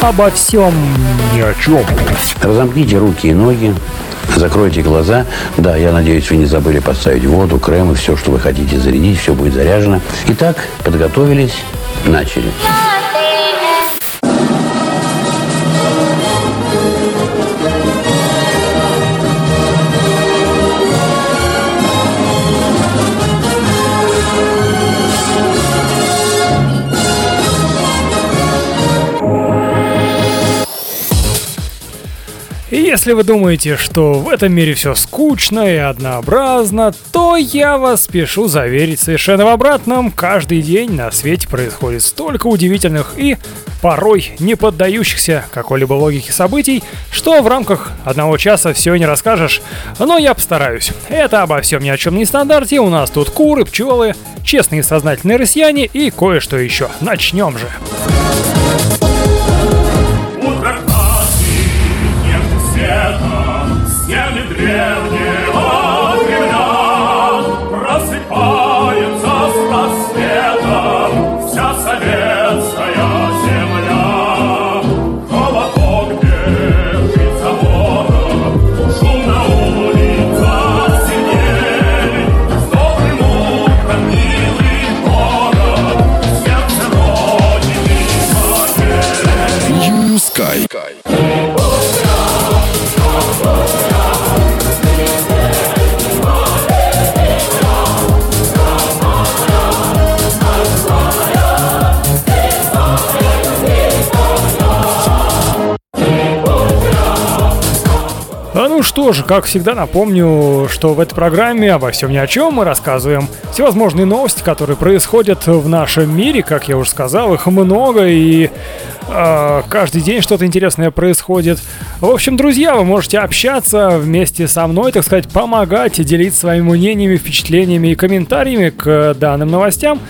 Обо всем ни о чем. Разомкните руки и ноги, закройте глаза. Да, я надеюсь, вы не забыли поставить воду, крем и все, что вы хотите зарядить. Все будет заряжено. Итак, подготовились, начали. Если вы думаете, что в этом мире все скучно и однообразно, то я вас спешу заверить совершенно в обратном. Каждый день на свете происходит столько удивительных и порой не поддающихся какой-либо логике событий, что в рамках одного часа все не расскажешь. Но я постараюсь. Это обо всем ни о чем не стандарте. У нас тут куры, пчелы, честные сознательные россияне и кое-что еще. Начнем же. Что же, как всегда напомню, что в этой программе обо всем ни о чем мы рассказываем всевозможные новости, которые происходят в нашем мире, как я уже сказал, их много и каждый день что-то интересное происходит. В общем, друзья, вы можете общаться вместе со мной, так сказать, помогать, делиться своими мнениями, впечатлениями и комментариями к данным новостям.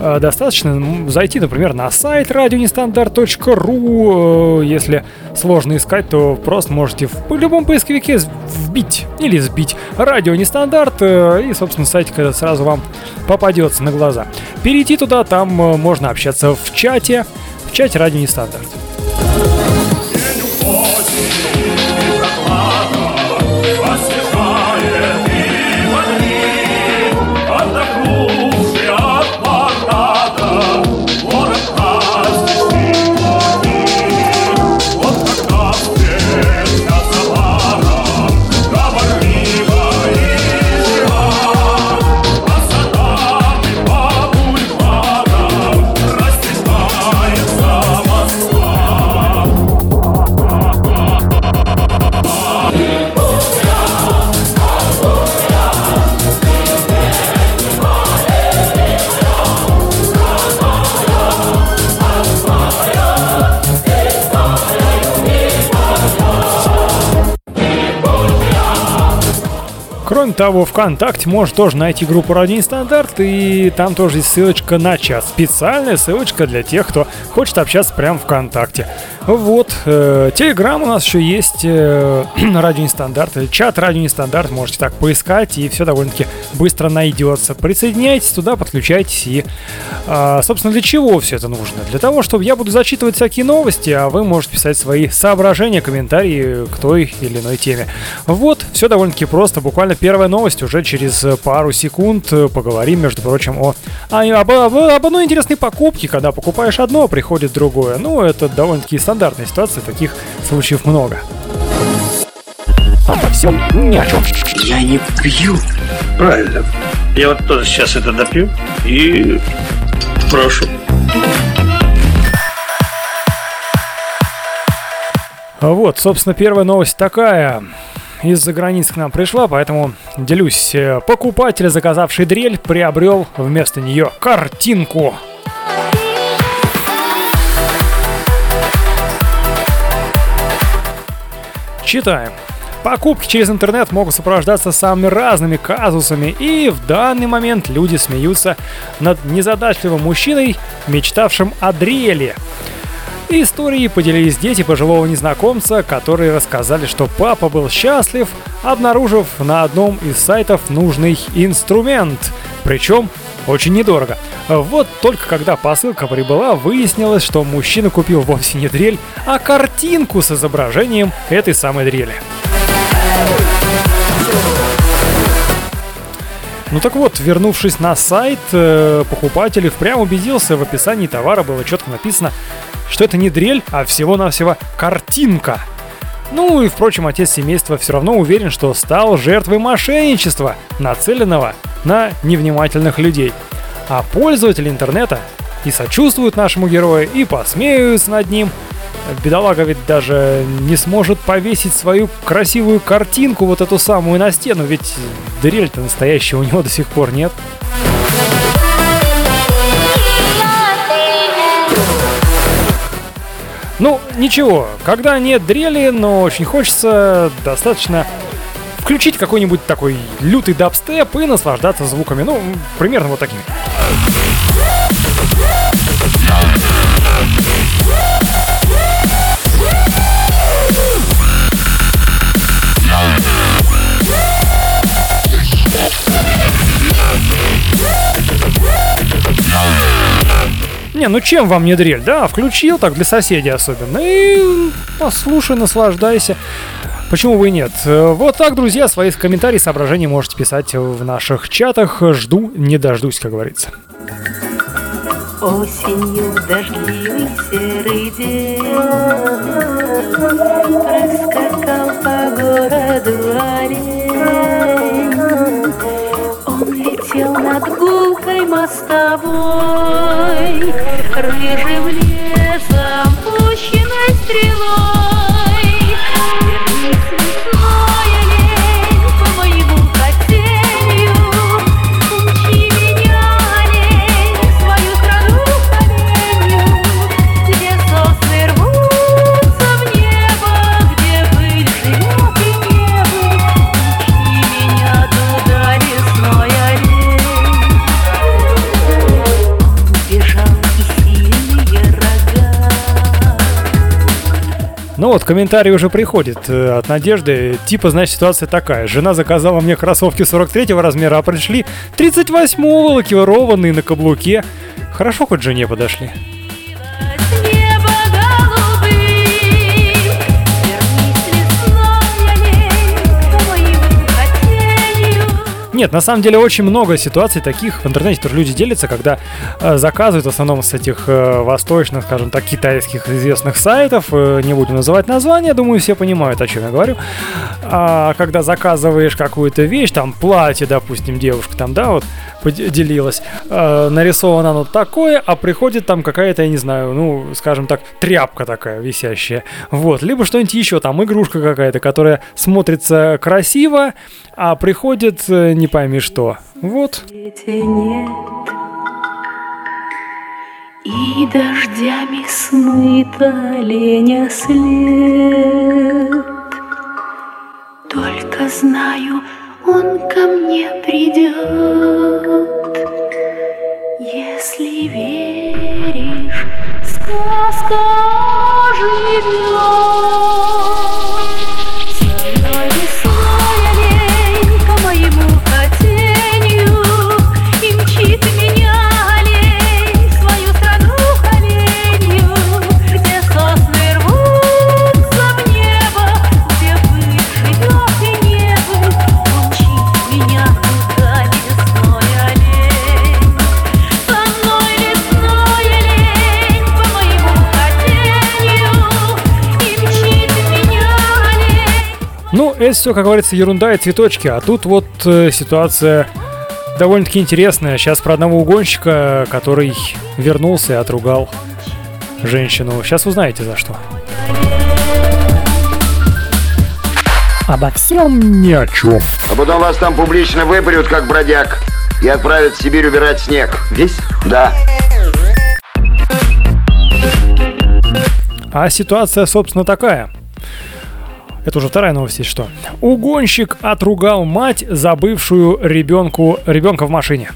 Э, достаточно зайти, например, на сайт радионестандарт.ру. Э, если сложно искать, то просто можете в любом поисковике вбить или сбить радио нестандарт, э, и, собственно, сайт сразу вам попадется на глаза. Перейти туда, там можно общаться в чате, в чате радио нестандарт. Кроме того, ВКонтакте можно тоже найти группу Радио Стандарт, и там тоже есть ссылочка на чат. Специальная ссылочка для тех, кто хочет общаться прямо ВКонтакте. Вот. Э, Телеграм у нас еще есть э, Радио Нестандарт. Чат Радио Нестандарт можете так поискать, и все довольно-таки быстро найдется. Присоединяйтесь туда, подключайтесь. И, э, собственно, для чего все это нужно? Для того, чтобы я буду зачитывать всякие новости, а вы можете писать свои соображения, комментарии к той или иной теме. Вот. Все довольно-таки просто. Буквально первая новость уже через пару секунд поговорим, между прочим, о, о, об, об, об одной интересной покупке, когда покупаешь одно, а приходит другое. Ну, это довольно-таки стандартная ситуация, таких случаев много. Обо всем ни о чем. Я не пью. Правильно. Я вот тоже сейчас это допью и прошу. Вот, собственно, первая новость такая из-за границ к нам пришла, поэтому делюсь. Покупатель, заказавший дрель, приобрел вместо нее картинку. Читаем. Покупки через интернет могут сопровождаться самыми разными казусами, и в данный момент люди смеются над незадачливым мужчиной, мечтавшим о дреле. Историей поделились дети пожилого незнакомца, которые рассказали, что папа был счастлив, обнаружив на одном из сайтов нужный инструмент. Причем очень недорого. Вот только когда посылка прибыла, выяснилось, что мужчина купил вовсе не дрель, а картинку с изображением этой самой дрели. Ну так вот, вернувшись на сайт, э, покупатель впрямь убедился, в описании товара было четко написано, что это не дрель, а всего-навсего картинка. Ну и, впрочем, отец семейства все равно уверен, что стал жертвой мошенничества, нацеленного на невнимательных людей. А пользователи интернета и сочувствуют нашему герою, и посмеются над ним. Бедолага ведь даже не сможет повесить свою красивую картинку, вот эту самую, на стену, ведь дрель-то настоящая у него до сих пор нет. Ну, ничего, когда нет дрели, но очень хочется, достаточно включить какой-нибудь такой лютый дабстеп и наслаждаться звуками. Ну, примерно вот такими. Не, ну чем вам не дрель, да? Включил так для соседей особенно. И послушай, наслаждайся. Почему бы и нет? Вот так, друзья, свои комментарии, соображения можете писать в наших чатах. Жду, не дождусь, как говорится. Осенью дождливый серый день Проскакал по городу олень Он летел над гулкой мостовой Рыжим лесом пущенной стрелой Ну вот, комментарий уже приходит э, от Надежды. Типа, значит, ситуация такая. Жена заказала мне кроссовки 43 размера, а пришли 38-го лакированные на каблуке. Хорошо хоть жене подошли. Нет, на самом деле очень много ситуаций таких в интернете тоже люди делятся, когда э, заказывают в основном с этих э, восточных, скажем так, китайских известных сайтов, э, не будем называть названия, думаю, все понимают, о чем я говорю. А когда заказываешь какую-то вещь, там платье, допустим, девушка там, да, вот поделилась, э, нарисовано оно такое, а приходит там какая-то, я не знаю, ну, скажем так, тряпка такая висящая. Вот, либо что-нибудь еще, там игрушка какая-то, которая смотрится красиво, а приходит э, не пойми что. Вот. И дождями смыта леня след. Только знаю, он ко мне придет. Если веришь, сказка живет. Все, как говорится, ерунда и цветочки. А тут вот э, ситуация довольно-таки интересная. Сейчас про одного угонщика, который вернулся и отругал женщину. Сейчас узнаете за что. Обо всем ни о чем. А потом вас там публично выпарют, как бродяг, и отправят в Сибирь убирать снег. Весь? Да. А ситуация, собственно, такая. Это уже вторая новость, есть что. Угонщик отругал мать, забывшую ребенку, ребенка в машине.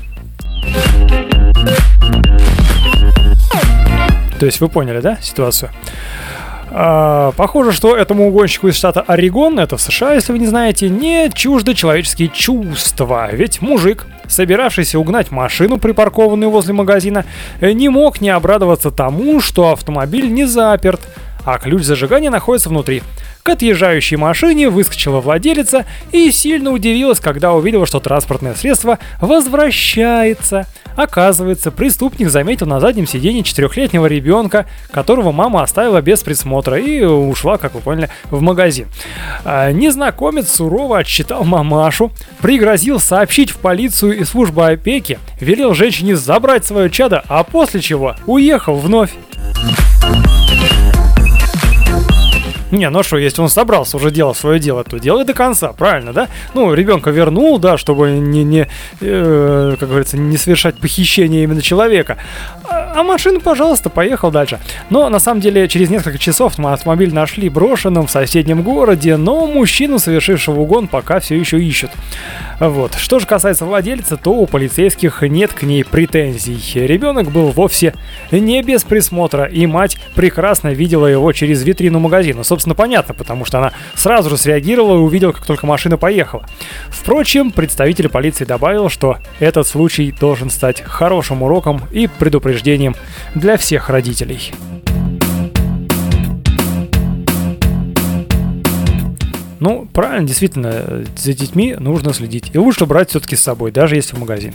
То есть вы поняли, да, ситуацию? А, похоже, что этому угонщику из штата Орегон, это в США, если вы не знаете, не чужды человеческие чувства. Ведь мужик, собиравшийся угнать машину, припаркованную возле магазина, не мог не обрадоваться тому, что автомобиль не заперт, а ключ зажигания находится внутри. К отъезжающей машине выскочила владелица и сильно удивилась, когда увидела, что транспортное средство возвращается. Оказывается, преступник заметил на заднем сиденье четырехлетнего ребенка, которого мама оставила без присмотра и ушла, как вы поняли, в магазин. А, незнакомец сурово отчитал мамашу, пригрозил сообщить в полицию и службу опеки, велел женщине забрать свое чадо, а после чего уехал вновь. Не, ну что, если он собрался уже делать свое дело, то делай до конца, правильно, да? Ну, ребенка вернул, да, чтобы не, не э, как говорится, не совершать похищение именно человека. А, а машину, пожалуйста, поехал дальше. Но на самом деле через несколько часов автомобиль нашли брошенным в соседнем городе, но мужчину, совершившего угон, пока все еще ищут. Вот. Что же касается владельца, то у полицейских нет к ней претензий. Ребенок был вовсе не без присмотра, и мать прекрасно видела его через витрину магазина. Собственно, понятно, потому что она сразу же среагировала и увидела, как только машина поехала. Впрочем, представитель полиции добавил, что этот случай должен стать хорошим уроком и предупреждением для всех родителей. Ну, правильно, действительно, за детьми нужно следить. И лучше брать все-таки с собой, даже если в магазин.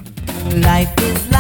Life is like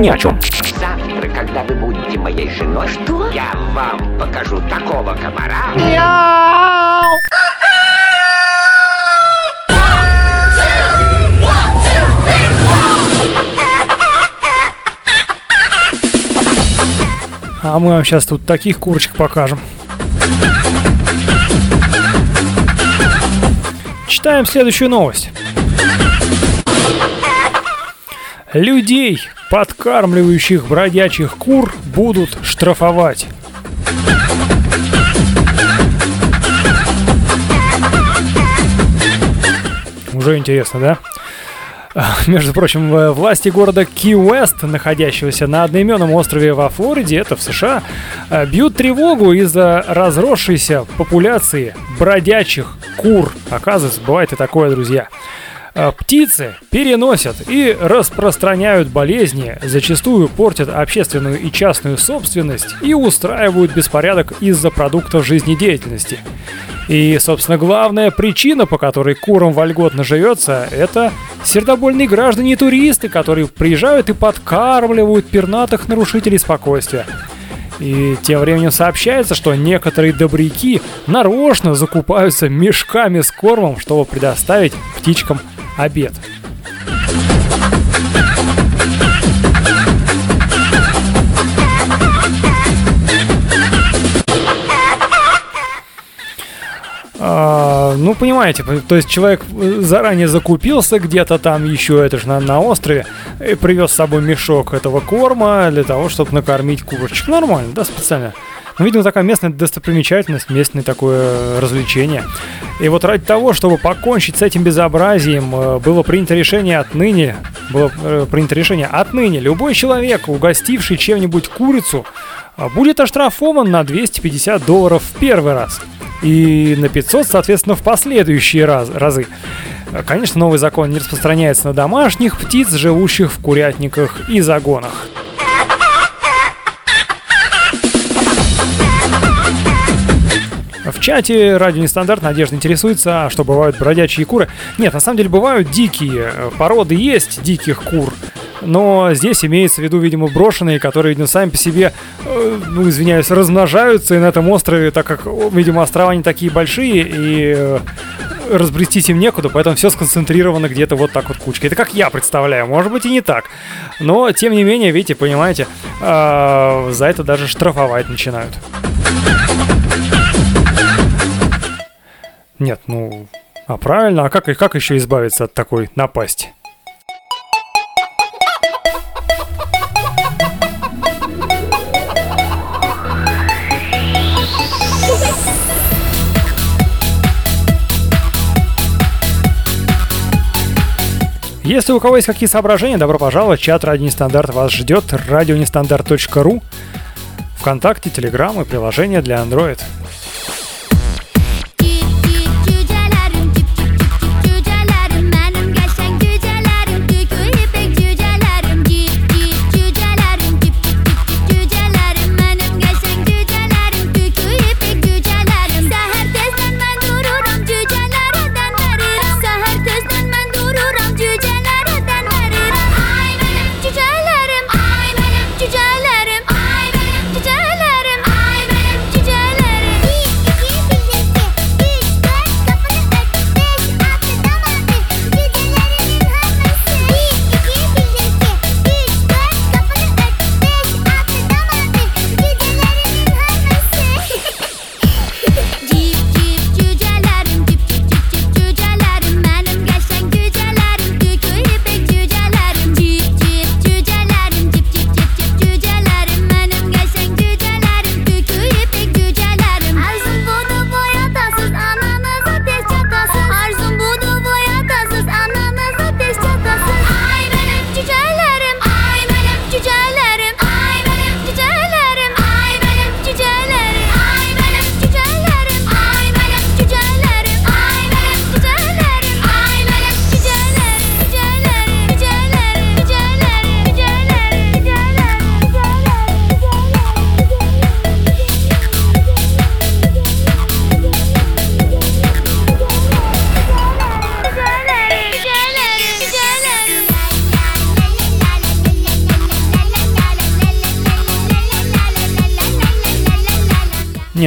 ни о чем. Завтра, когда вы будете моей женой, что? Я вам покажу такого комара. Мяу! А мы вам сейчас тут таких курочек покажем. Читаем следующую новость. Людей, подкармливающих бродячих кур, будут штрафовать. Уже интересно, да? Между прочим, власти города Ки-Уэст, находящегося на одноименном острове во Флориде, это в США, бьют тревогу из-за разросшейся популяции бродячих кур. Оказывается, бывает и такое, друзья. Э, птицы переносят и распространяют болезни, зачастую портят общественную и частную собственность и устраивают беспорядок из-за продуктов жизнедеятельности. И, собственно, главная причина, по которой курам вольготно живется, это сердобольные граждане и туристы, которые приезжают и подкармливают пернатых нарушителей спокойствия. И тем временем сообщается, что некоторые добряки нарочно закупаются мешками с кормом, чтобы предоставить птичкам обед. А, ну, понимаете, то есть человек э, заранее закупился где-то там еще, это же на, на острове, и привез с собой мешок этого корма для того, чтобы накормить курочек. Нормально, да, специально. Ну, видимо, такая местная достопримечательность, местное такое развлечение. И вот ради того, чтобы покончить с этим безобразием, э, было принято решение отныне, было э, принято решение отныне любой человек, угостивший чем-нибудь курицу, будет оштрафован на 250 долларов в первый раз – и на 500, соответственно, в последующие раз, разы. Конечно, новый закон не распространяется на домашних птиц, живущих в курятниках и загонах. В чате Радио Нестандарт Надежда интересуется, а что бывают бродячие куры. Нет, на самом деле бывают дикие породы, есть диких кур но здесь имеется в виду, видимо, брошенные, которые, видимо, сами по себе, э, ну, извиняюсь, размножаются, и на этом острове, так как, видимо, острова не такие большие, и э, разбрестись им некуда, поэтому все сконцентрировано где-то вот так вот кучкой. Это как я представляю, может быть и не так. Но, тем не менее, видите, понимаете, э, за это даже штрафовать начинают. Нет, ну, а правильно, а как, как еще избавиться от такой напасти? Если у кого есть какие соображения, добро пожаловать. Чат Радио Нестандарт вас ждет. Радионестандарт.ру Вконтакте, Телеграм и приложение для Android.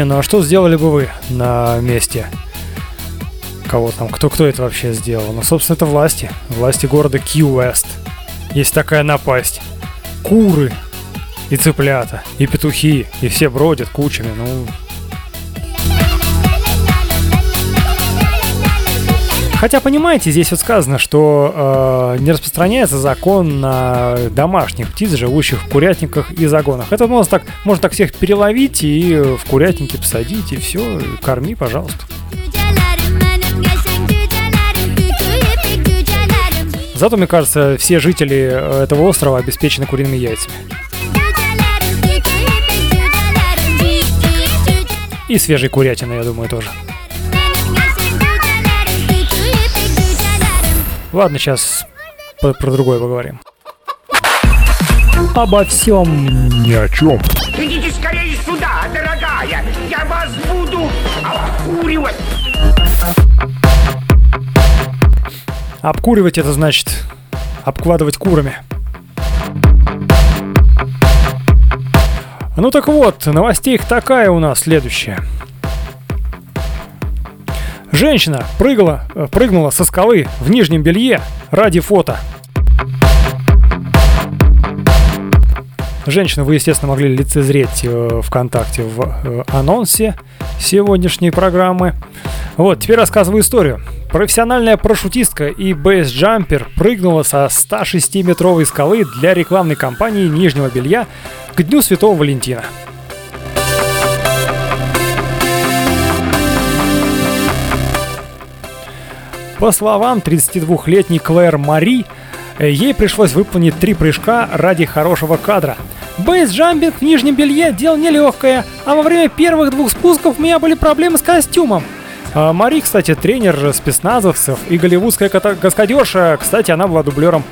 Ну а что сделали бы вы на месте? Кого там? Кто, кто это вообще сделал? Ну, собственно, это власти. Власти города Ки-Уэст. Есть такая напасть. Куры и цыплята, и петухи, и все бродят кучами. Ну, Хотя, понимаете, здесь вот сказано, что э, не распространяется закон на домашних птиц, живущих в курятниках и загонах. Это можно так, можно так всех переловить и в курятники посадить, и все, корми, пожалуйста. Зато, мне кажется, все жители этого острова обеспечены куриными яйцами. И свежей курятины, я думаю, тоже. Ладно, сейчас про, про другое поговорим. Обо всем ни о чем. Идите скорее сюда, дорогая! Я вас буду обкуривать! Обкуривать это значит обкладывать курами. Ну так вот, новостей их такая у нас следующая. Женщина прыгала, э, прыгнула со скалы в нижнем белье ради фото. Женщину вы, естественно, могли лицезреть э, ВКонтакте в э, анонсе сегодняшней программы. Вот, теперь рассказываю историю. Профессиональная парашютистка и бейсджампер прыгнула со 106-метровой скалы для рекламной кампании нижнего белья к Дню Святого Валентина. По словам 32-летней Клэр Мари, э, ей пришлось выполнить три прыжка ради хорошего кадра. Бейс-джампинг в нижнем белье – дело нелегкое, а во время первых двух спусков у меня были проблемы с костюмом. А Мари, кстати, тренер спецназовцев и голливудская каскадерша. Кстати, она была дублером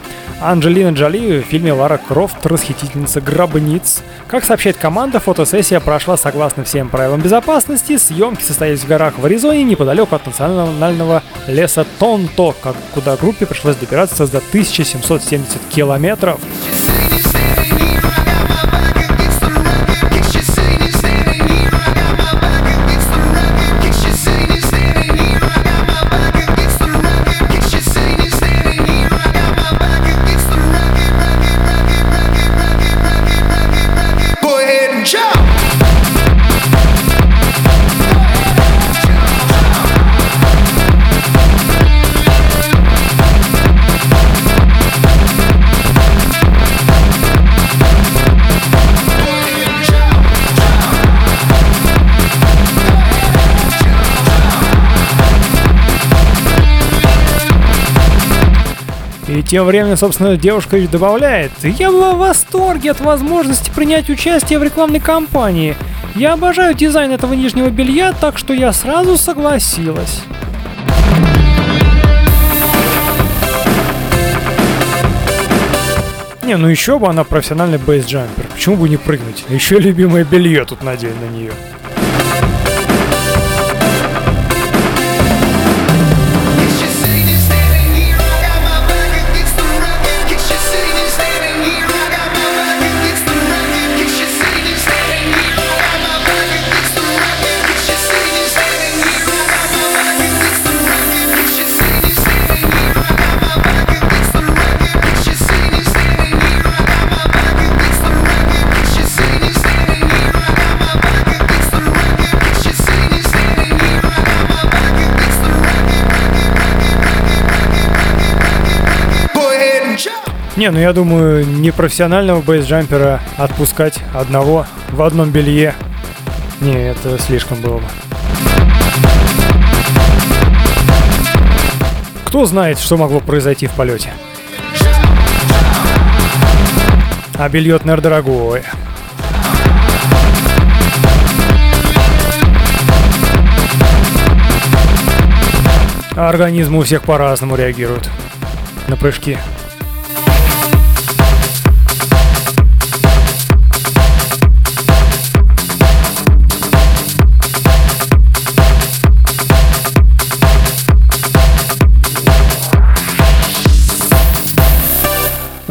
Анджелины Джоли в фильме «Лара Крофт. Расхитительница гробниц». Как сообщает команда, фотосессия прошла согласно всем правилам безопасности. Съемки состоялись в горах в Аризоне, неподалеку от национального леса Тонто, куда группе пришлось добираться за 1770 километров. Тем временем, собственно, девушка ведь добавляет, «Я была в восторге от возможности принять участие в рекламной кампании. Я обожаю дизайн этого нижнего белья, так что я сразу согласилась». Не, ну еще бы она профессиональный бейсджампер. Почему бы не прыгнуть? Еще любимое белье тут надень на нее. Не, ну я думаю, непрофессионального бейсджампера отпускать одного в одном белье. Не, это слишком было бы. Кто знает, что могло произойти в полете? А белье, наверное, дорогое. А организм у всех по-разному реагирует на прыжки.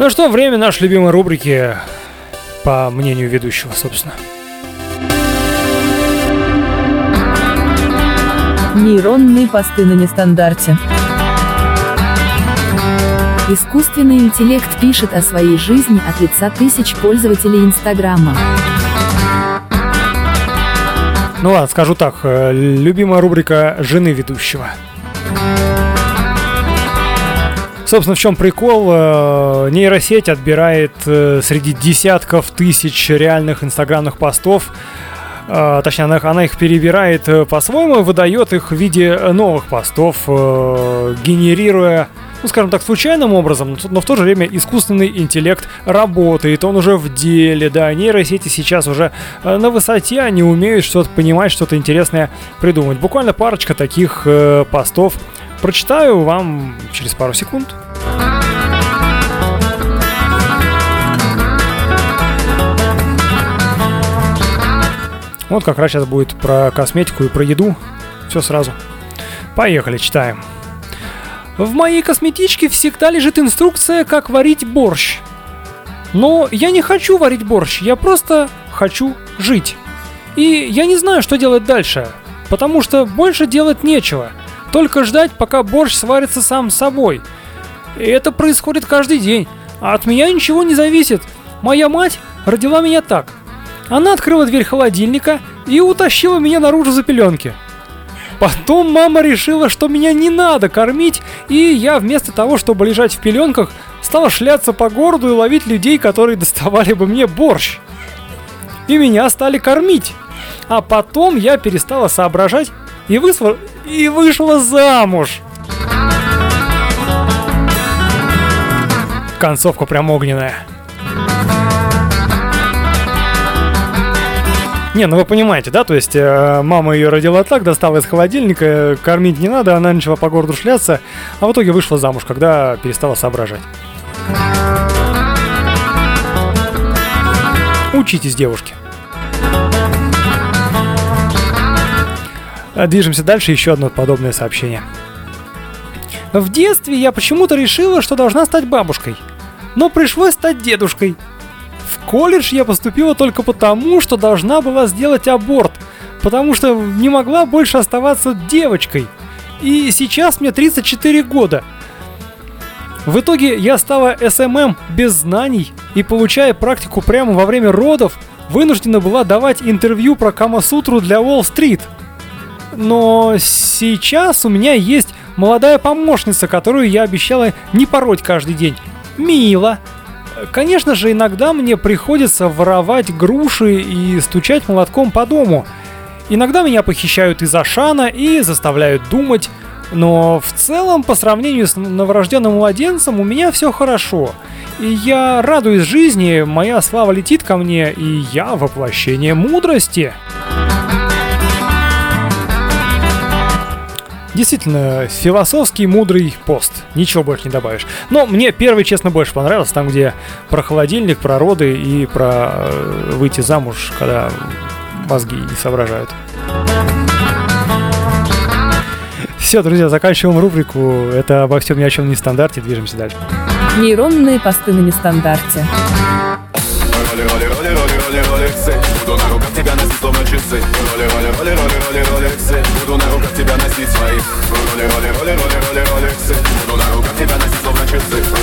Ну что, время нашей любимой рубрики, по мнению ведущего, собственно. Нейронные посты на нестандарте. Искусственный интеллект пишет о своей жизни от лица тысяч пользователей Инстаграма. Ну ладно, скажу так, э, любимая рубрика жены ведущего. Собственно, в чем прикол? Э, нейросеть отбирает э, среди десятков тысяч реальных инстаграмных постов э, точнее, она, она их перебирает по-своему, выдает их в виде новых постов, генерируя, ну, скажем так, случайным образом, но в то же время искусственный интеллект работает, он уже в деле, да, нейросети сейчас уже на высоте, они умеют что-то понимать, что-то интересное придумать. Буквально парочка таких постов Прочитаю вам через пару секунд. Вот как раз сейчас будет про косметику и про еду. Все сразу. Поехали, читаем. В моей косметичке всегда лежит инструкция, как варить борщ. Но я не хочу варить борщ, я просто хочу жить. И я не знаю, что делать дальше, потому что больше делать нечего. Только ждать, пока борщ сварится сам собой. И это происходит каждый день. А от меня ничего не зависит. Моя мать родила меня так. Она открыла дверь холодильника и утащила меня наружу за пеленки. Потом мама решила, что меня не надо кормить, и я вместо того, чтобы лежать в пеленках, стала шляться по городу и ловить людей, которые доставали бы мне борщ. И меня стали кормить. А потом я перестала соображать и, высва... и вышла замуж. Концовка прям огненная. Не, ну вы понимаете, да? То есть э, мама ее родила так, достала из холодильника, кормить не надо, она начала по городу шляться, а в итоге вышла замуж, когда перестала соображать. Учитесь, девушки. Движемся дальше, еще одно подобное сообщение. В детстве я почему-то решила, что должна стать бабушкой. Но пришлось стать дедушкой. В колледж я поступила только потому, что должна была сделать аборт, потому что не могла больше оставаться девочкой. И сейчас мне 34 года. В итоге я стала SMM без знаний и, получая практику прямо во время родов, вынуждена была давать интервью про Камасутру для Уолл-стрит – но сейчас у меня есть молодая помощница, которую я обещала не пороть каждый день. Мила. Конечно же, иногда мне приходится воровать груши и стучать молотком по дому. Иногда меня похищают из Ашана и заставляют думать, но в целом, по сравнению с новорожденным младенцем, у меня все хорошо. И я радуюсь жизни, моя слава летит ко мне, и я воплощение мудрости. Действительно, философский, мудрый пост. Ничего больше не добавишь. Но мне первый, честно, больше понравился. Там, где про холодильник, про роды и про э, выйти замуж, когда мозги не соображают. Все, друзья, заканчиваем рубрику. Это обо всем ни о чем не стандарте. Движемся дальше. Нейронные посты на нестандарте. Роли, роли, роли, роли, роли, роли, Буду на руках тебя носить словно часы Роли, роли, роли, роли, роли, ролексы Буду на Роли, роли, роли, роли, роли, ролексы Буду на руках тебя носить словно часы Роли, роли,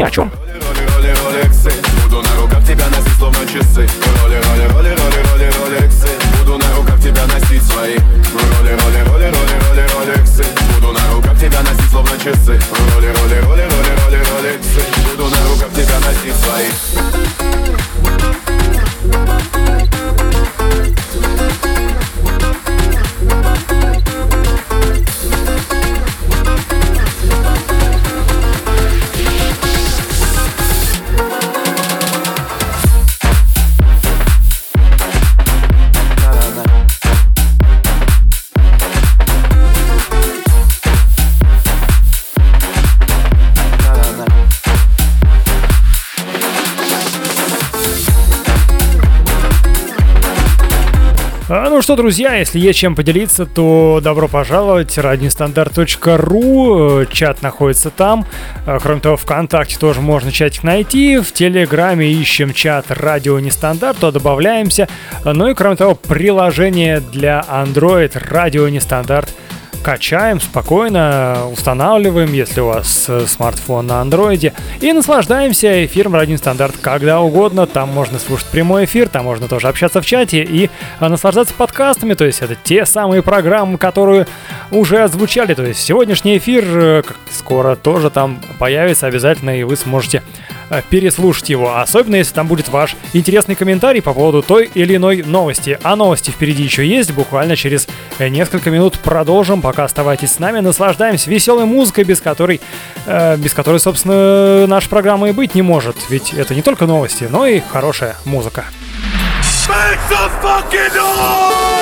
ни о чем. Что, друзья, если есть чем поделиться, то добро пожаловать. Радиостандарт.ру, чат находится там. А, кроме того, ВКонтакте тоже можно чатик найти. В Телеграме ищем чат Радио Нестандарт, то добавляемся. Ну и кроме того, приложение для Android Радио Нестандарт качаем спокойно, устанавливаем, если у вас э, смартфон на андроиде, и наслаждаемся эфиром Радио Стандарт когда угодно. Там можно слушать прямой эфир, там можно тоже общаться в чате и э, наслаждаться подкастами, то есть это те самые программы, которые уже озвучали, то есть сегодняшний эфир э, скоро тоже там появится обязательно, и вы сможете переслушать его, особенно если там будет ваш интересный комментарий по поводу той или иной новости. А новости впереди еще есть, буквально через э, несколько минут продолжим, пока оставайтесь с нами, наслаждаемся веселой музыкой, без которой, э, без которой, собственно, наша программа и быть не может, ведь это не только новости, но и хорошая музыка. Make some fucking noise!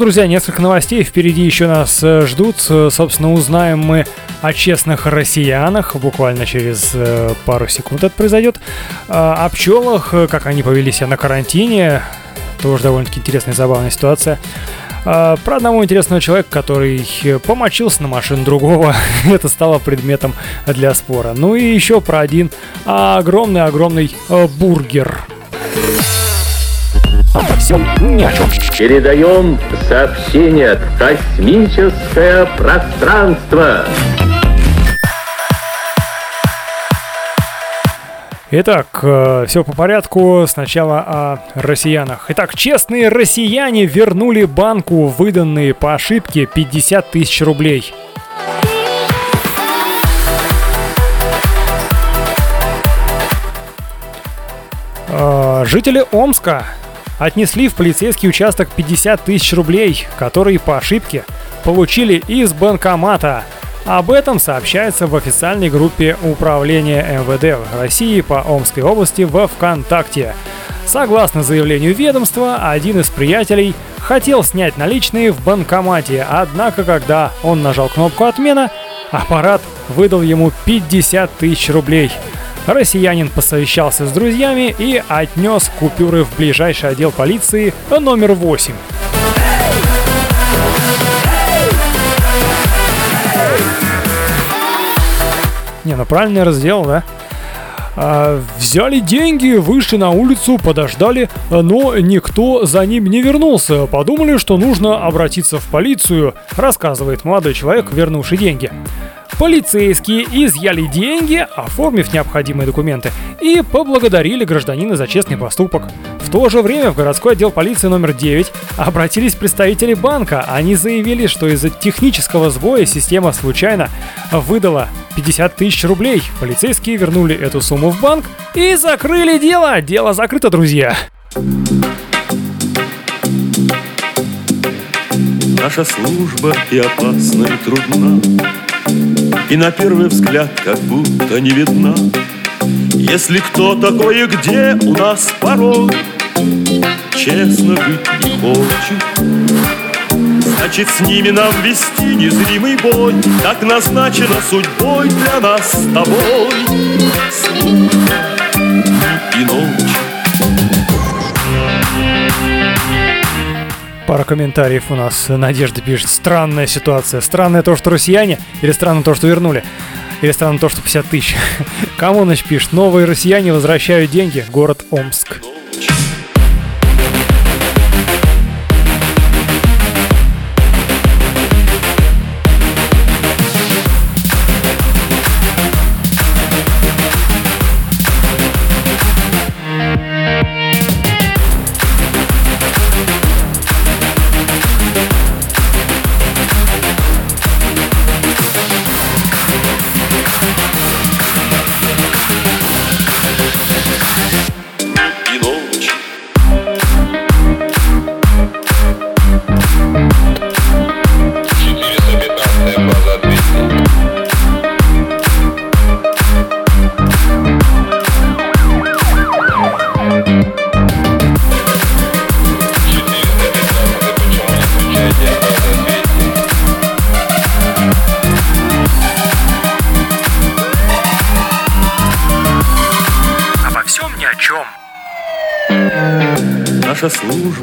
Друзья, несколько новостей впереди еще нас э, ждут. Собственно, узнаем мы о честных россиянах. Буквально через э, пару секунд это произойдет. О пчелах, как они повели себя на карантине. Тоже довольно-таки интересная и забавная ситуация. Про одного интересного человека, который помочился на машину другого. это стало предметом для спора. Ну и еще про один огромный-огромный э, бургер. Обо всем ни о чем. Передаем сообщение в космическое пространство. Итак, э, все по порядку. Сначала о россиянах. Итак, честные россияне вернули банку выданные по ошибке 50 тысяч рублей. Э, жители Омска отнесли в полицейский участок 50 тысяч рублей, которые по ошибке получили из банкомата – об этом сообщается в официальной группе Управления МВД России по Омской области во ВКонтакте. Согласно заявлению ведомства, один из приятелей хотел снять наличные в банкомате, однако когда он нажал кнопку «Отмена», аппарат выдал ему 50 тысяч рублей. Россиянин посовещался с друзьями и отнес купюры в ближайший отдел полиции номер 8. Не, ну правильно я сделал, да? А, взяли деньги, вышли на улицу, подождали, но никто за ним не вернулся. Подумали, что нужно обратиться в полицию, рассказывает молодой человек, вернувший деньги. Полицейские изъяли деньги, оформив необходимые документы, и поблагодарили гражданина за честный поступок. В то же время в городской отдел полиции номер 9 обратились представители банка. Они заявили, что из-за технического сбоя система случайно выдала 50 тысяч рублей. Полицейские вернули эту сумму в банк и закрыли дело. Дело закрыто, друзья. Наша служба и опасна, и трудна, И на первый взгляд как будто не видна. Если кто такое где у нас порой Честно жить не хочет, Значит, с ними нам вести незримый бой Так назначено судьбой для нас с тобой. И ночь Пара комментариев у нас. Надежда пишет. Странная ситуация. Странное то, что россияне, или странно то, что вернули. Или странно то, что 50 тысяч. Камоныч пишет. Новые россияне возвращают деньги. Город Омск.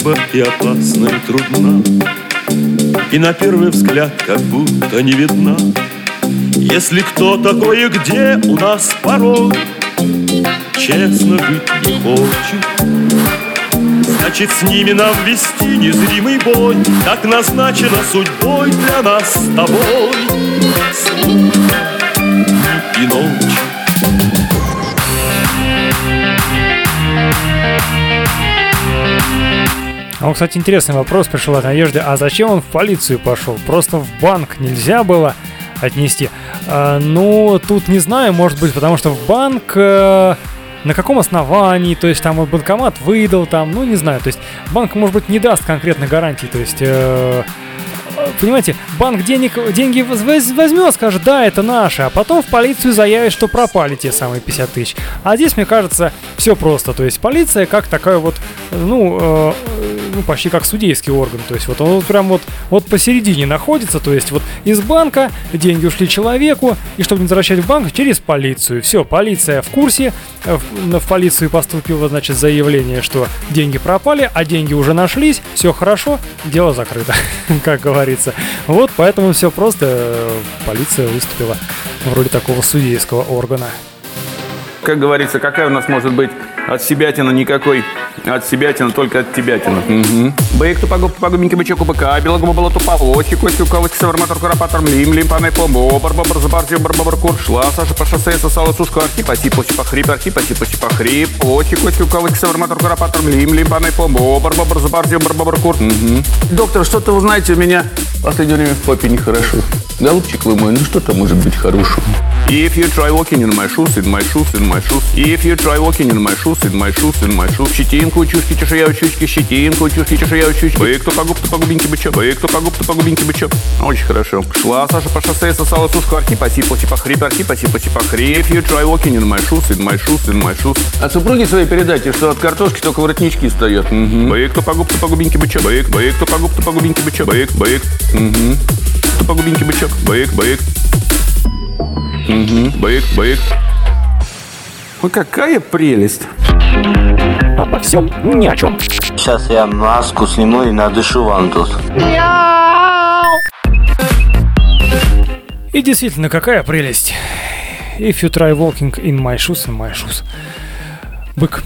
Служба и опасна, и трудна, И на первый взгляд как будто не видна. Если кто такое где у нас порой Честно жить не хочет, Значит, с ними нам вести незримый бой Так назначено судьбой для нас с тобой. И ночь А кстати, интересный вопрос пришел от Надежды. А зачем он в полицию пошел? Просто в банк нельзя было отнести? А, ну, тут не знаю, может быть, потому что в банк... А, на каком основании, то есть там банкомат выдал, там, ну не знаю, то есть банк, может быть, не даст конкретной гарантии, то есть э, понимаете, банк денег, деньги возьмет, скажет, да, это наше, а потом в полицию заявит, что пропали те самые 50 тысяч. А здесь, мне кажется, все просто. То есть полиция как такая вот, ну, э, ну, почти как судейский орган. То есть вот он вот прям вот, вот посередине находится. То есть вот из банка деньги ушли человеку, и чтобы не возвращать в банк, через полицию. Все, полиция в курсе. В, в полицию поступило, значит, заявление, что деньги пропали, а деньги уже нашлись. Все хорошо, дело закрыто, как говорится. Вот поэтому все просто. Полиция выступила в роли такого судейского органа. Как говорится, какая у нас может быть от себя никакой От себя тяну, только от тебя тяну. Угу. Бык, тупогуб, тупогубенький бычок, быка, белогуба было туповочи, костю, кавык, севарматор, куропатор, млим, лим, панай, помбо, барбабар, забарзил, барбабар, кур, шла, Саша по шоссе, сосала, сушка, архип, осип, осип, охрип, архип, осип, осип, охрип, очи, костю, кавык, севарматор, куропатор, млим, лим, панай, помбо, барбабар, забарзил, барбабар, кур. Угу. Доктор, что-то вы знаете, у меня в последнее время в попе нехорошо. Голубчик вы мой, ну что там может быть хорошего? If you try walking in my shoes, in my shoes, in my shoes. If you try walking in my shoes, in my shoes, in my shoes. Щетинку, чушки, чешуя, чушки, щетинку, чушки, чешуя, чушки. Вы кто погуб, кто погубенький бычок. Вы кто погуб, кто погубенький бычок. Очень хорошо. Шла Саша по шоссе, сосала сушку, архип, осип, осип, охрип, архип, осип, осип, охрип. If you try walking in my shoes, in my shoes, in my shoes. А супруге своей передайте, что от картошки только воротнички стоят. Угу. Вы кто погуб, кто погубенький бычок. Вы, вы кто погуб, кто погубенький бычок. Вы, вы. Угу. Кто погубенький бычок. Бык, бык. Угу, бык, бык. Ой, какая прелесть. Обо всем ни о чем. Сейчас я маску сниму и надышу вам тут. И действительно, какая прелесть. If you try walking in my shoes, in my shoes. Бык.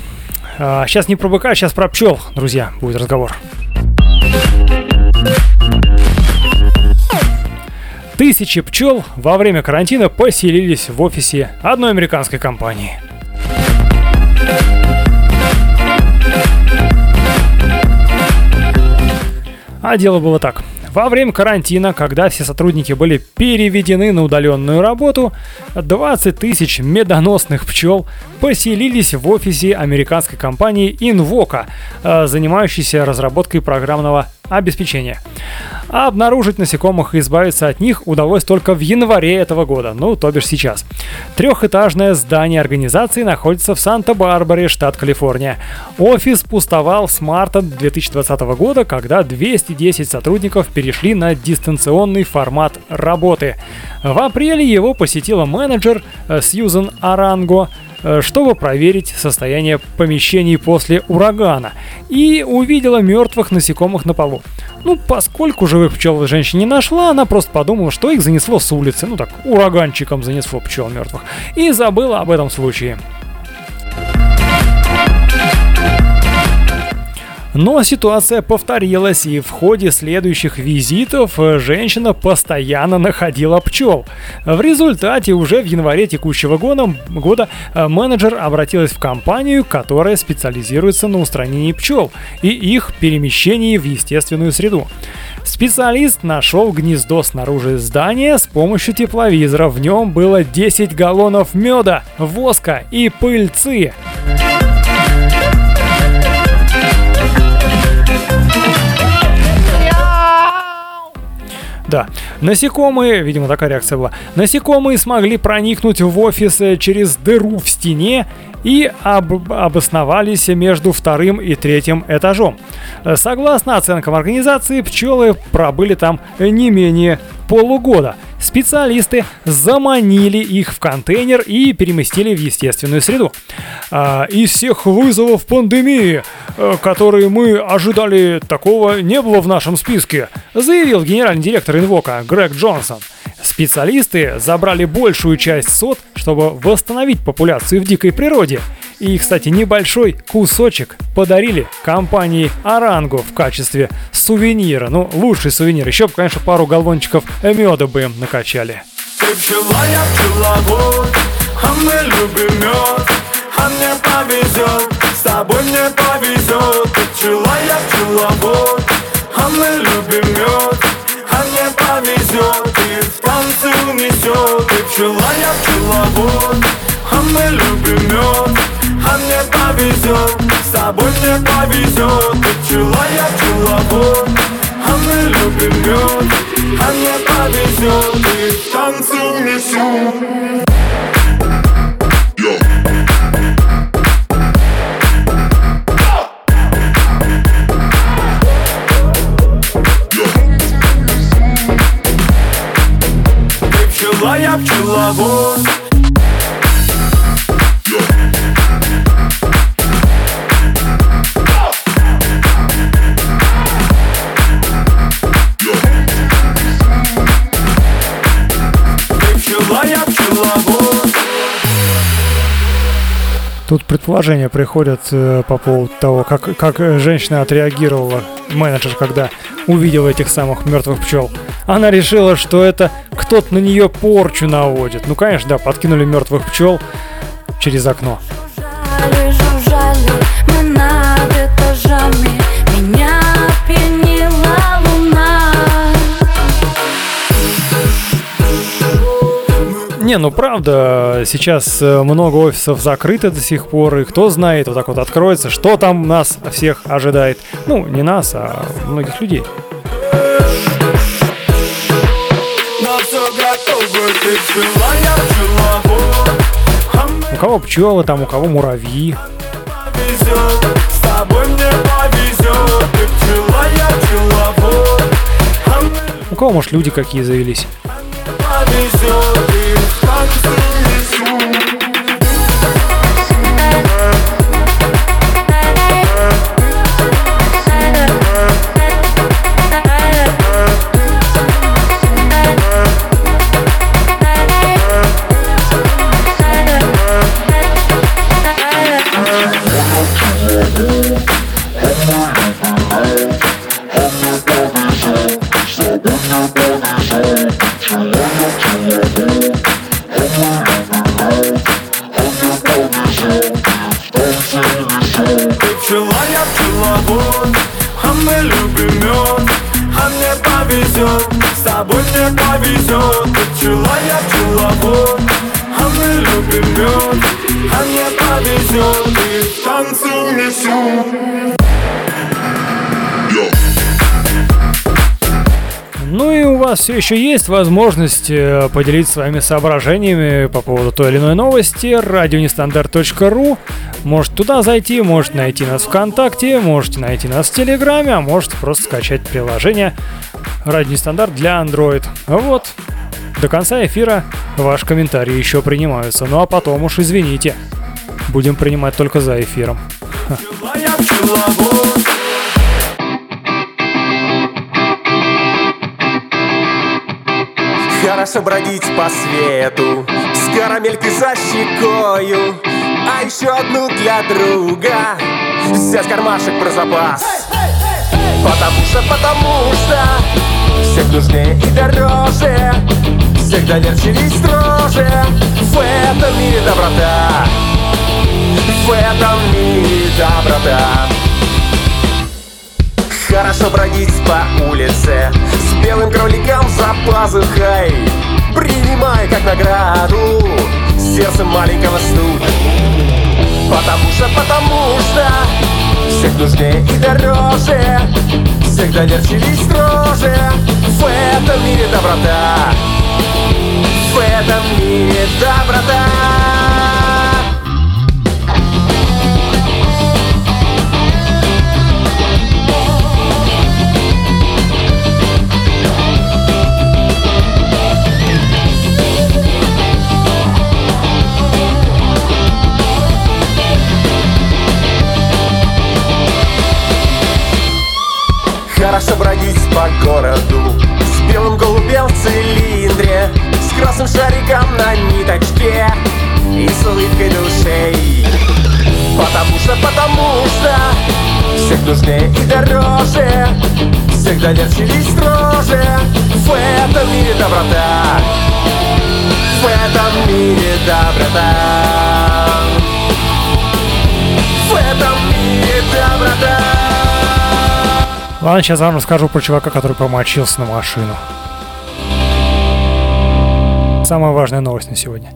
А, сейчас не про быка, а сейчас про пчел, друзья, будет разговор. Тысячи пчел во время карантина поселились в офисе одной американской компании. А дело было так. Во время карантина, когда все сотрудники были переведены на удаленную работу, 20 тысяч медоносных пчел поселились в офисе американской компании Invoca, э, занимающейся разработкой программного обеспечения. А обнаружить насекомых и избавиться от них удалось только в январе этого года, ну, то бишь сейчас. Трехэтажное здание организации находится в Санта-Барбаре, штат Калифорния. Офис пустовал с марта 2020 года, когда 210 сотрудников перешли на дистанционный формат работы. В апреле его посетила менеджер э, Сьюзен Аранго, Э, чтобы проверить состояние помещений после урагана, и увидела мертвых насекомых на полу. Ну, поскольку живых пчел женщина не нашла, она просто подумала, что их занесло с улицы, ну так, ураганчиком занесло пчел мертвых, и забыла об этом случае. Но ситуация повторилась, и в ходе следующих визитов э, женщина постоянно находила пчел. В результате уже в январе текущего года, года э, менеджер обратилась в компанию, которая специализируется на устранении пчел и их перемещении в естественную среду. Специалист нашел гнездо снаружи здания с помощью тепловизора. В нем было 10 галлонов меда, воска и пыльцы. Да. Насекомые, видимо, такая реакция была. Насекомые смогли проникнуть в офис э, через дыру в стене и об обосновались между вторым и третьим этажом. Э, согласно оценкам организации, пчелы пробыли там не менее полугода. Специалисты заманили их в контейнер и переместили в естественную среду. А, из всех вызовов пандемии, э, которые мы ожидали, такого не было в нашем списке, заявил генеральный директор Инвока Грег Джонсон. Специалисты забрали большую часть сот, чтобы восстановить популяцию в дикой природе. И, кстати, небольшой кусочек подарили компании Оранго в качестве сувенира. Ну, лучший сувенир. Еще бы, конечно, пару галлончиков меда бы им накачали. Ты пчела, я пчеловод, а мы любим мед, а мне повезет, с тобой мне повезет. Ты пчела, я пчеловод, а мы любим мед, а мне повезет, и в танцы унесет. Ты пчела, я пчеловод, повезет Ты пчела, я пчеловод А мы любим мед А мне повезет И танцы унесу Тут предположения приходят э, по поводу того, как, как женщина отреагировала, менеджер, когда увидела этих самых мертвых пчел. Она решила, что это кто-то на нее порчу наводит. Ну, конечно, да, подкинули мертвых пчел через окно. мы над этажами, Не, ну правда, сейчас э, много офисов закрыто до сих пор, и кто знает, вот так вот откроется, что там нас всех ожидает. Ну, не нас, а многих людей. У кого пчелы, там у кого муравьи. У кого, может, люди какие завелись? Вас все еще есть возможность э, поделиться своими соображениями по поводу той или иной новости, радионестандарт.ру. Можете туда зайти, можете найти нас ВКонтакте, можете найти нас в Телеграме, а можете просто скачать приложение Радио Нестандарт для Android. Вот. До конца эфира ваши комментарии еще принимаются. Ну а потом уж извините. Будем принимать только за эфиром. Хорошо бродить по свету С карамелькой за щекою. А еще одну для друга Взять кармашек про запас. Потому что, потому что Всех нужнее и дороже Всех доверчивее и строже. В этом мире доброта В этом мире доброта. Хорошо бродить по улице белым кроликом за пазухой. Принимай как награду Сердце маленького стука Потому что, потому что Всех нужнее и дороже Всех доверчивее и строже. В этом мире доброта В этом мире доброта Хорошо бродить по городу С белым голубем в цилиндре С красным шариком на ниточке И с улыбкой душей. Потому что, потому что Всех нужнее и дороже доверчивее и строже. В этом мире доброта В этом мире доброта. В этом мире доброта Ладно, сейчас вам расскажу про чувака, который помочился на машину. Самая важная новость на сегодня.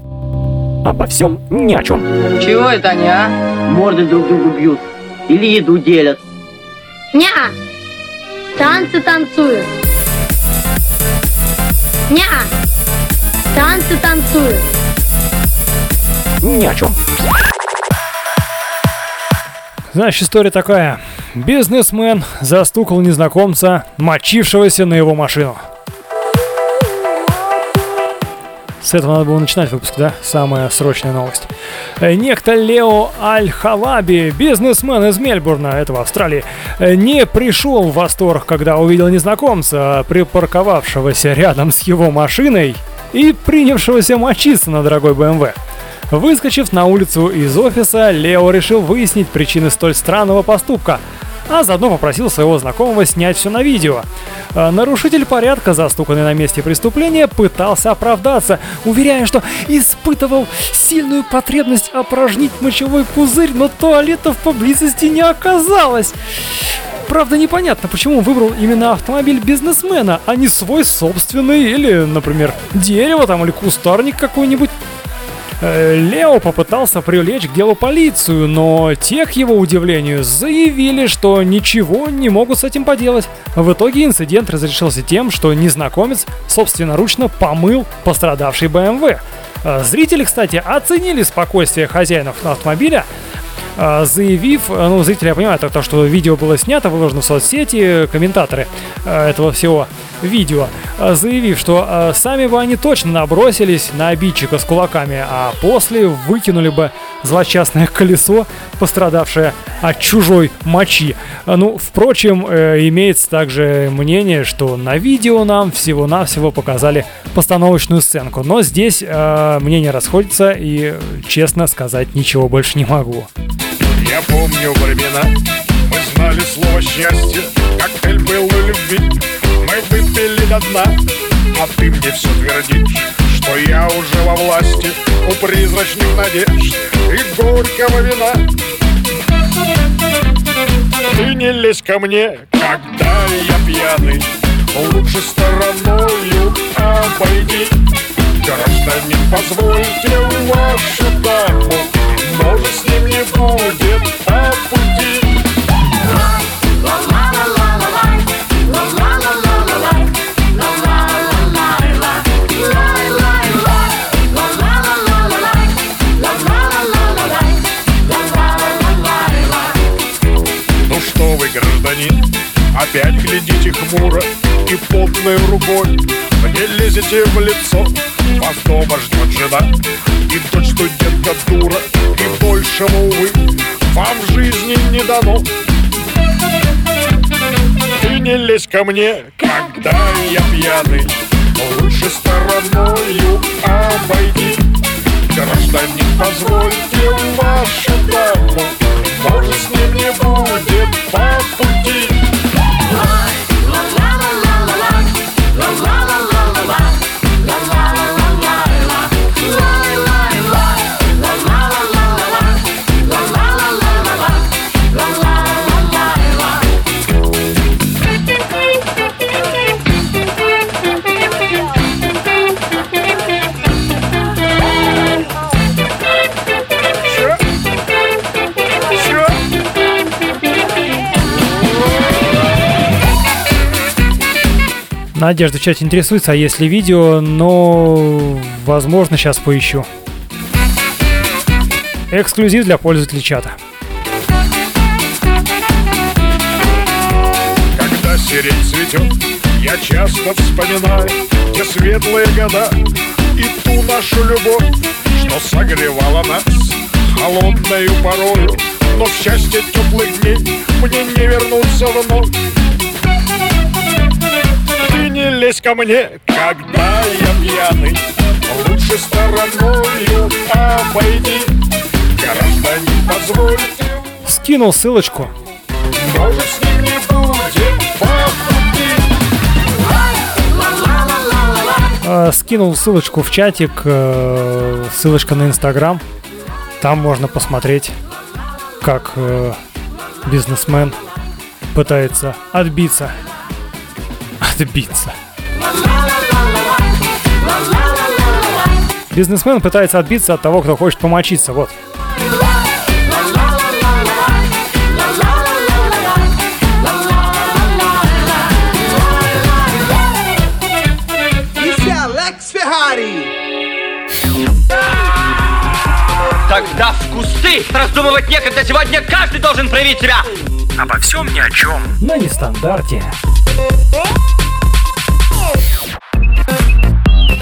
Обо всем ни о чем. Чего это они, а? Морды друг другу бьют. Или еду делят. Ня! Танцы танцуют. Ня! Танцы танцуют. Ни о чем. Значит, история такая. Бизнесмен застукал незнакомца, мочившегося на его машину. С этого надо было начинать выпуск, да? Самая срочная новость. Э, некто Лео Аль-Халаби, бизнесмен из Мельбурна, это в Австралии, э, не пришел в восторг, когда увидел незнакомца, припарковавшегося рядом с его машиной и принявшегося мочиться на дорогой БМВ. Выскочив на улицу из офиса, Лео решил выяснить причины столь странного поступка – а заодно попросил своего знакомого снять все на видео. А нарушитель порядка, застуканный на месте преступления, пытался оправдаться, уверяя, что испытывал сильную потребность опорожнить мочевой пузырь, но туалетов поблизости не оказалось. Правда, непонятно, почему он выбрал именно автомобиль бизнесмена, а не свой собственный или, например, дерево там или кустарник какой-нибудь. Э, Лео попытался привлечь к делу полицию, но те, к его удивлению, заявили, что ничего не могут с этим поделать. В итоге инцидент разрешился тем, что незнакомец собственноручно помыл пострадавший БМВ. Э, зрители, кстати, оценили спокойствие хозяинов автомобиля, э, заявив, ну, зрители, я понимаю, то, что видео было снято, выложено в соцсети, комментаторы этого всего видео, э, заявив, что э, сами бы они точно набросились на обидчика с кулаками, а после выкинули бы злочастное колесо, пострадавшее от чужой мочи. Ну, впрочем, э, имеется также мнение, что на видео нам всего-навсего показали постановочную сценку, но здесь э, мнения расходятся и, честно сказать, ничего больше не могу. Я помню времена, мы знали слово счастье, коктейль был любви выпили до дна. А ты мне все твердишь Что я уже во власти У призрачных надежд И горького вина. Ты не лезь ко мне, когда я пьяный. Лучше стороною обойди. Гражданин, позвольте Лезете в лицо, вас дома ждет жена. И дочь студентка дура, и большего, увы Вам в жизни не дано. Ты не лезь ко мне, когда я пьяный. Лучше стороною обойди. Гражданин, позвольте вашу даму Надежда в чате интересуется, а если видео, но возможно сейчас поищу. Эксклюзив для пользователей чата. Когда сирень цветет, я часто вспоминаю те светлые года и ту нашу любовь, что согревала нас холодною порою. Но в счастье теплых дней мне не вернуться вновь не лезь ко мне, когда я пьяный. Лучше стороною обойди Гражданин, позвольте Скинул ссылочку. Может, с ним не будет по а, Скинул ссылочку в чатик, э, ссылочка на Инстаграм. Там можно посмотреть, как э, бизнесмен пытается отбиться отбиться. Бизнесмен пытается отбиться от того, кто хочет помочиться. Вот. Тогда в кусты! Раздумывать некогда, сегодня каждый должен проявить себя! Обо всем ни о чем. На нестандарте.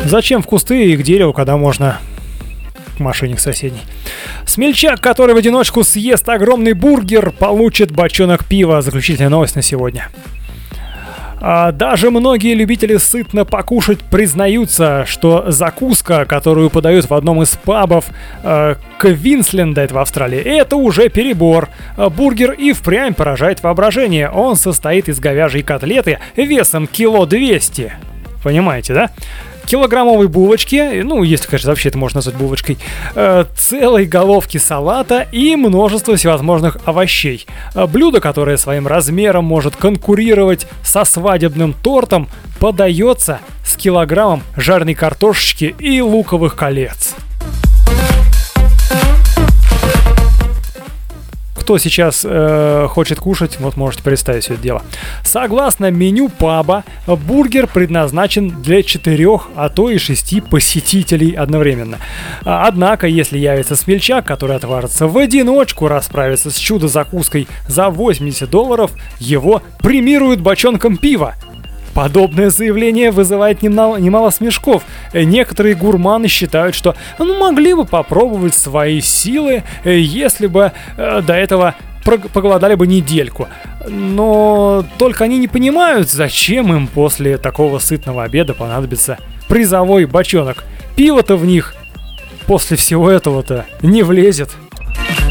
Зачем в кусты и к дереву, когда можно к машине к соседней? Смельчак, который в одиночку съест огромный бургер, получит бочонок пива. Заключительная новость на сегодня. А даже многие любители сытно покушать признаются, что закуска, которую подают в одном из пабов э, Квинсленда, это в Австралии, это уже перебор. Бургер и впрямь поражает воображение. Он состоит из говяжьей котлеты весом кило 200. Понимаете, да? Килограммовой булочки, ну, если, конечно, вообще это можно назвать булочкой, э, целой головки салата и множество всевозможных овощей. Э, блюдо, которое своим размером может конкурировать со свадебным тортом, подается с килограммом жареной картошечки и луковых колец. Кто сейчас э, хочет кушать, вот можете представить все это дело. Согласно меню паба, бургер предназначен для четырех, а то и шести посетителей одновременно. Однако, если явится смельчак, который отважится в одиночку расправиться с чудо-закуской за 80 долларов, его премируют бочонком пива. Подобное заявление вызывает немало, немало смешков. Некоторые гурманы считают, что ну, могли бы попробовать свои силы, э, если бы э, до этого поголодали бы недельку. Но только они не понимают, зачем им после такого сытного обеда понадобится призовой бочонок. Пиво-то в них после всего этого-то не влезет.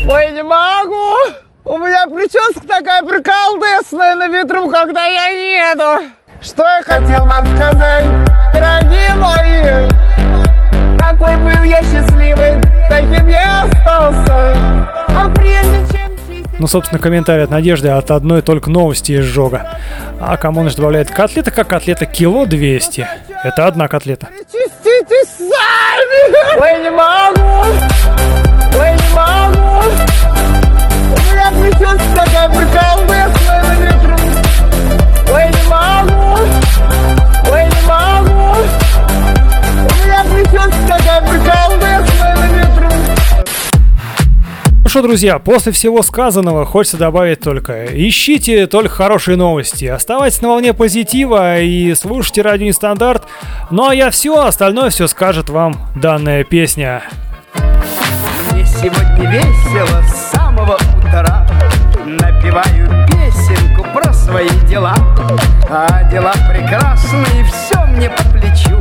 Ой, не могу! У меня прическа такая приколдесная на ветру, когда я еду. Что я хотел вам сказать, дорогие мои? Какой был я счастливый, таким я остался. А прежде чем... Ну, собственно, комментарий от Надежды от одной только новости изжога. А Камоныч добавляет, котлета как котлета, кило 200. Это одна котлета. Чистите сами! Ой, не могу! Ой, не могу! У меня прическа такая приколдесная могу! Ой, не могу! У меня прическа такая приколдесная на ветру. Ну что, друзья, после всего сказанного хочется добавить только ищите только хорошие новости, оставайтесь на волне позитива и слушайте радио Нестандарт. Ну а я все, остальное все скажет вам данная песня. Мне сегодня весело с самого утра Напиваю свои дела. А дела прекрасные, все мне по плечу.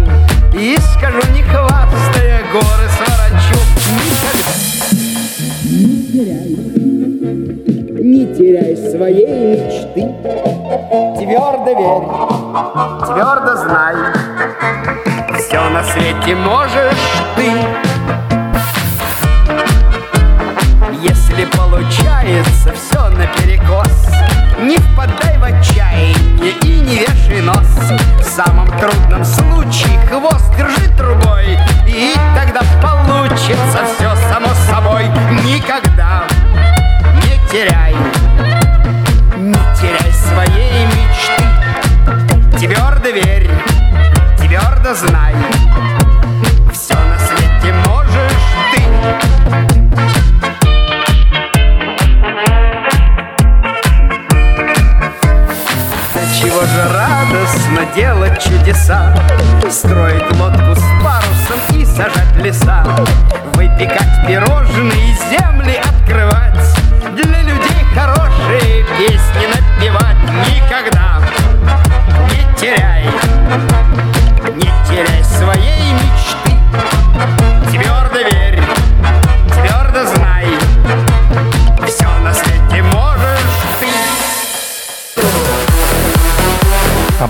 И скажу, не хвастая, горы сворачу. Никогда не теряй своей мечты. Твердо верь, твердо знай. Все на свете можешь ты. Если получается все наперекос. Не впадай не вешай нос. В самом трудном случае хвост держи трубой И тогда получится все само собой. Никогда не теряй Не теряй своей мечты. Твердо верь, твердо знай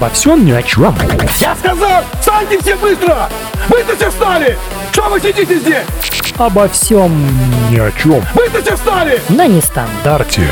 Обо всем ни о чем. Я сказал, встаньте все быстро! Быстро все встали! Что вы сидите здесь? Обо всем ни о чем. Быстро все встали! На нестандарте.